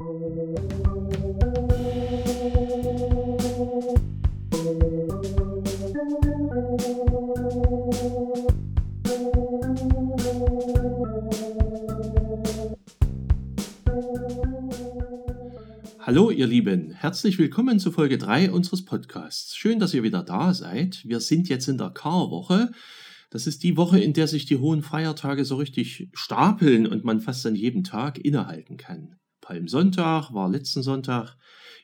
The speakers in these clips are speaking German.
Hallo ihr Lieben, herzlich willkommen zu Folge 3 unseres Podcasts. Schön, dass ihr wieder da seid. Wir sind jetzt in der Karwoche. Das ist die Woche, in der sich die hohen Feiertage so richtig stapeln und man fast an jedem Tag innehalten kann. Palmsonntag war letzten Sonntag,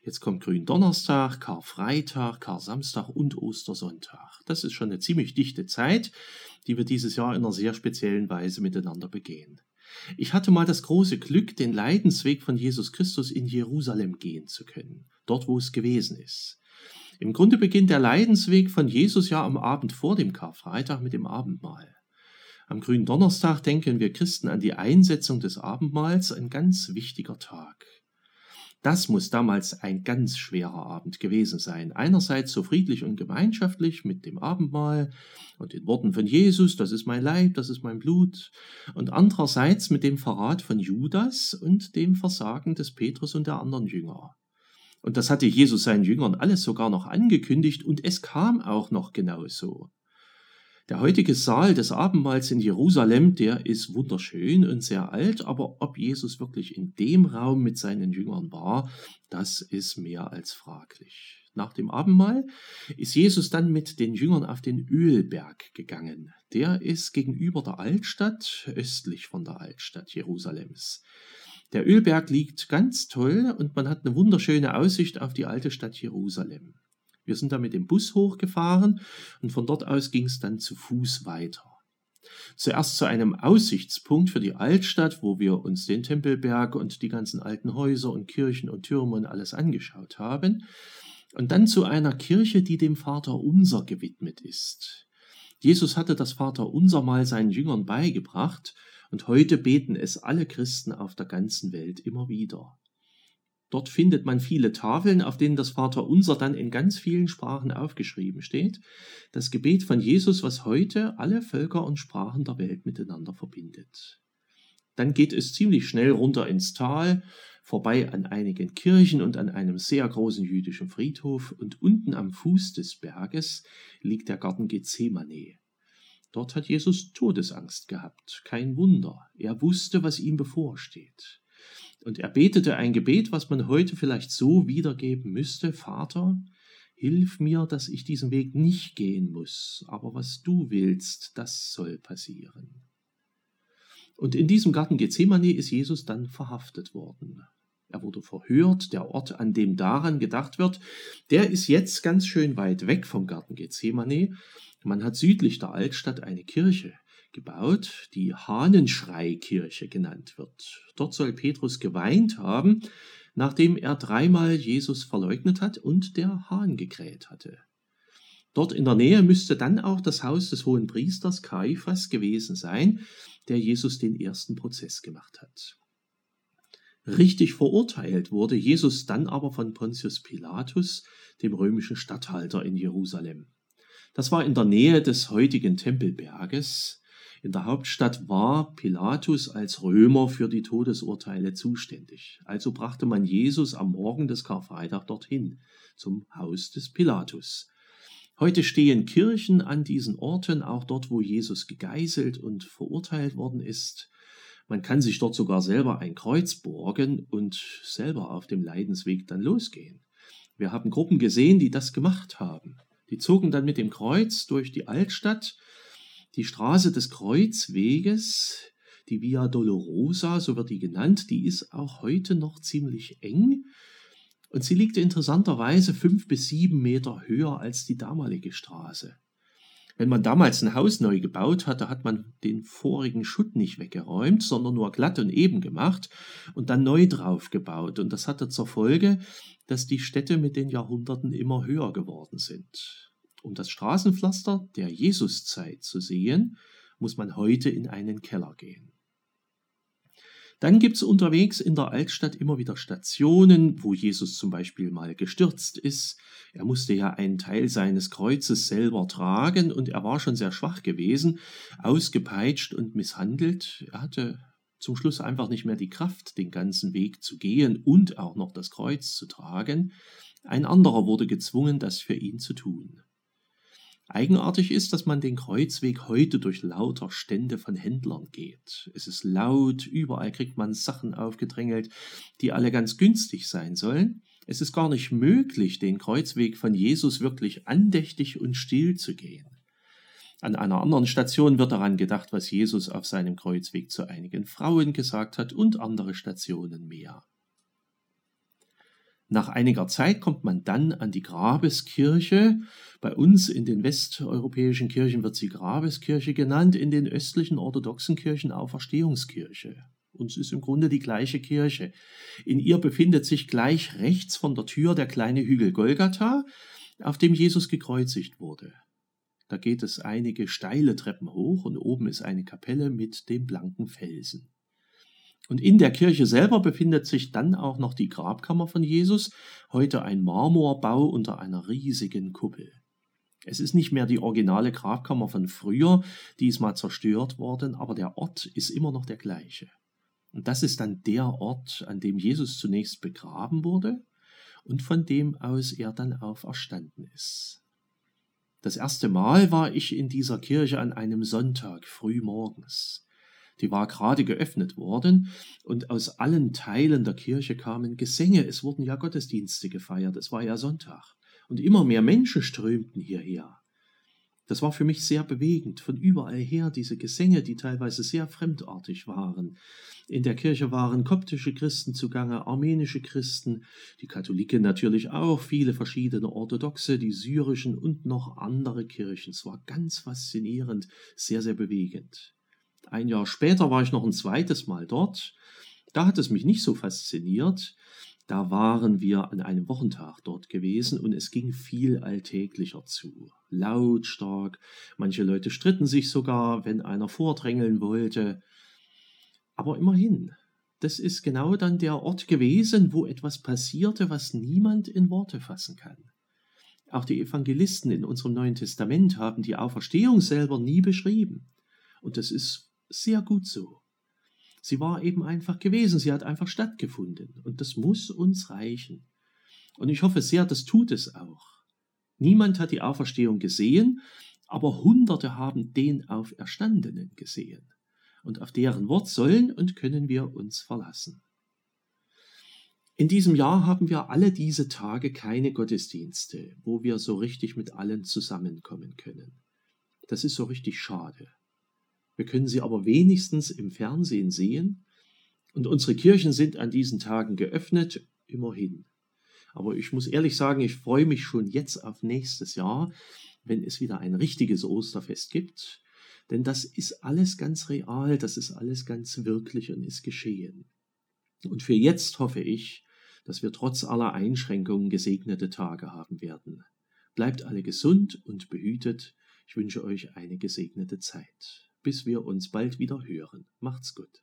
jetzt kommt Gründonnerstag, Karfreitag, Karsamstag und Ostersonntag. Das ist schon eine ziemlich dichte Zeit, die wir dieses Jahr in einer sehr speziellen Weise miteinander begehen. Ich hatte mal das große Glück, den Leidensweg von Jesus Christus in Jerusalem gehen zu können, dort wo es gewesen ist. Im Grunde beginnt der Leidensweg von Jesus ja am Abend vor dem Karfreitag mit dem Abendmahl. Am grünen Donnerstag denken wir Christen an die Einsetzung des Abendmahls, ein ganz wichtiger Tag. Das muss damals ein ganz schwerer Abend gewesen sein. Einerseits so friedlich und gemeinschaftlich mit dem Abendmahl und den Worten von Jesus, das ist mein Leib, das ist mein Blut, und andererseits mit dem Verrat von Judas und dem Versagen des Petrus und der anderen Jünger. Und das hatte Jesus seinen Jüngern alles sogar noch angekündigt und es kam auch noch genauso. Der heutige Saal des Abendmahls in Jerusalem, der ist wunderschön und sehr alt, aber ob Jesus wirklich in dem Raum mit seinen Jüngern war, das ist mehr als fraglich. Nach dem Abendmahl ist Jesus dann mit den Jüngern auf den Ölberg gegangen. Der ist gegenüber der Altstadt, östlich von der Altstadt Jerusalems. Der Ölberg liegt ganz toll und man hat eine wunderschöne Aussicht auf die alte Stadt Jerusalem. Wir sind da mit dem Bus hochgefahren und von dort aus ging es dann zu Fuß weiter. Zuerst zu einem Aussichtspunkt für die Altstadt, wo wir uns den Tempelberg und die ganzen alten Häuser und Kirchen und Türme und alles angeschaut haben. Und dann zu einer Kirche, die dem Vater Unser gewidmet ist. Jesus hatte das Vater Unser mal seinen Jüngern beigebracht und heute beten es alle Christen auf der ganzen Welt immer wieder. Dort findet man viele Tafeln, auf denen das Vaterunser dann in ganz vielen Sprachen aufgeschrieben steht. Das Gebet von Jesus, was heute alle Völker und Sprachen der Welt miteinander verbindet. Dann geht es ziemlich schnell runter ins Tal, vorbei an einigen Kirchen und an einem sehr großen jüdischen Friedhof und unten am Fuß des Berges liegt der Garten Gethsemane. Dort hat Jesus Todesangst gehabt. Kein Wunder. Er wusste, was ihm bevorsteht. Und er betete ein Gebet, was man heute vielleicht so wiedergeben müsste, Vater, hilf mir, dass ich diesen Weg nicht gehen muss, aber was du willst, das soll passieren. Und in diesem Garten Gethsemane ist Jesus dann verhaftet worden. Er wurde verhört, der Ort, an dem daran gedacht wird, der ist jetzt ganz schön weit weg vom Garten Gethsemane. Man hat südlich der Altstadt eine Kirche, gebaut, die Hahnenschreikirche genannt wird. Dort soll Petrus geweint haben, nachdem er dreimal Jesus verleugnet hat und der Hahn gekräht hatte. Dort in der Nähe müsste dann auch das Haus des hohen Priesters Kaiphas gewesen sein, der Jesus den ersten Prozess gemacht hat. Richtig verurteilt wurde Jesus dann aber von Pontius Pilatus, dem römischen Statthalter in Jerusalem. Das war in der Nähe des heutigen Tempelberges, in der Hauptstadt war Pilatus als Römer für die Todesurteile zuständig. Also brachte man Jesus am Morgen des Karfreitag dorthin, zum Haus des Pilatus. Heute stehen Kirchen an diesen Orten, auch dort, wo Jesus gegeißelt und verurteilt worden ist. Man kann sich dort sogar selber ein Kreuz borgen und selber auf dem Leidensweg dann losgehen. Wir haben Gruppen gesehen, die das gemacht haben. Die zogen dann mit dem Kreuz durch die Altstadt die Straße des Kreuzweges, die Via Dolorosa, so wird die genannt, die ist auch heute noch ziemlich eng und sie liegt interessanterweise fünf bis sieben Meter höher als die damalige Straße. Wenn man damals ein Haus neu gebaut hatte, hat man den vorigen Schutt nicht weggeräumt, sondern nur glatt und eben gemacht und dann neu drauf gebaut. Und das hatte zur Folge, dass die Städte mit den Jahrhunderten immer höher geworden sind. Um das Straßenpflaster der Jesuszeit zu sehen, muss man heute in einen Keller gehen. Dann gibt es unterwegs in der Altstadt immer wieder Stationen, wo Jesus zum Beispiel mal gestürzt ist. Er musste ja einen Teil seines Kreuzes selber tragen und er war schon sehr schwach gewesen, ausgepeitscht und misshandelt. Er hatte zum Schluss einfach nicht mehr die Kraft, den ganzen Weg zu gehen und auch noch das Kreuz zu tragen. Ein anderer wurde gezwungen, das für ihn zu tun. Eigenartig ist, dass man den Kreuzweg heute durch lauter Stände von Händlern geht. Es ist laut, überall kriegt man Sachen aufgedrängelt, die alle ganz günstig sein sollen. Es ist gar nicht möglich, den Kreuzweg von Jesus wirklich andächtig und still zu gehen. An einer anderen Station wird daran gedacht, was Jesus auf seinem Kreuzweg zu einigen Frauen gesagt hat und andere Stationen mehr. Nach einiger Zeit kommt man dann an die Grabeskirche. Bei uns in den westeuropäischen Kirchen wird sie Grabeskirche genannt, in den östlichen orthodoxen Kirchen Auferstehungskirche. Uns ist im Grunde die gleiche Kirche. In ihr befindet sich gleich rechts von der Tür der kleine Hügel Golgatha, auf dem Jesus gekreuzigt wurde. Da geht es einige steile Treppen hoch und oben ist eine Kapelle mit dem blanken Felsen. Und in der Kirche selber befindet sich dann auch noch die Grabkammer von Jesus, heute ein Marmorbau unter einer riesigen Kuppel. Es ist nicht mehr die originale Grabkammer von früher, die ist mal zerstört worden, aber der Ort ist immer noch der gleiche. Und das ist dann der Ort, an dem Jesus zunächst begraben wurde und von dem aus er dann auferstanden ist. Das erste Mal war ich in dieser Kirche an einem Sonntag früh morgens. Die war gerade geöffnet worden und aus allen Teilen der Kirche kamen Gesänge. Es wurden ja Gottesdienste gefeiert. Es war ja Sonntag. Und immer mehr Menschen strömten hierher. Das war für mich sehr bewegend. Von überall her diese Gesänge, die teilweise sehr fremdartig waren. In der Kirche waren koptische Christen zugange, armenische Christen, die Katholiken natürlich auch, viele verschiedene orthodoxe, die syrischen und noch andere Kirchen. Es war ganz faszinierend, sehr, sehr bewegend. Ein Jahr später war ich noch ein zweites Mal dort. Da hat es mich nicht so fasziniert. Da waren wir an einem Wochentag dort gewesen und es ging viel alltäglicher zu. Lautstark, manche Leute stritten sich sogar, wenn einer vordrängeln wollte. Aber immerhin, das ist genau dann der Ort gewesen, wo etwas passierte, was niemand in Worte fassen kann. Auch die Evangelisten in unserem Neuen Testament haben die Auferstehung selber nie beschrieben. Und das ist sehr gut so. Sie war eben einfach gewesen, sie hat einfach stattgefunden und das muss uns reichen. Und ich hoffe sehr, das tut es auch. Niemand hat die Auferstehung gesehen, aber Hunderte haben den Auferstandenen gesehen. Und auf deren Wort sollen und können wir uns verlassen. In diesem Jahr haben wir alle diese Tage keine Gottesdienste, wo wir so richtig mit allen zusammenkommen können. Das ist so richtig schade. Wir können sie aber wenigstens im Fernsehen sehen. Und unsere Kirchen sind an diesen Tagen geöffnet, immerhin. Aber ich muss ehrlich sagen, ich freue mich schon jetzt auf nächstes Jahr, wenn es wieder ein richtiges Osterfest gibt. Denn das ist alles ganz real, das ist alles ganz wirklich und ist geschehen. Und für jetzt hoffe ich, dass wir trotz aller Einschränkungen gesegnete Tage haben werden. Bleibt alle gesund und behütet. Ich wünsche euch eine gesegnete Zeit bis wir uns bald wieder hören. Macht's gut.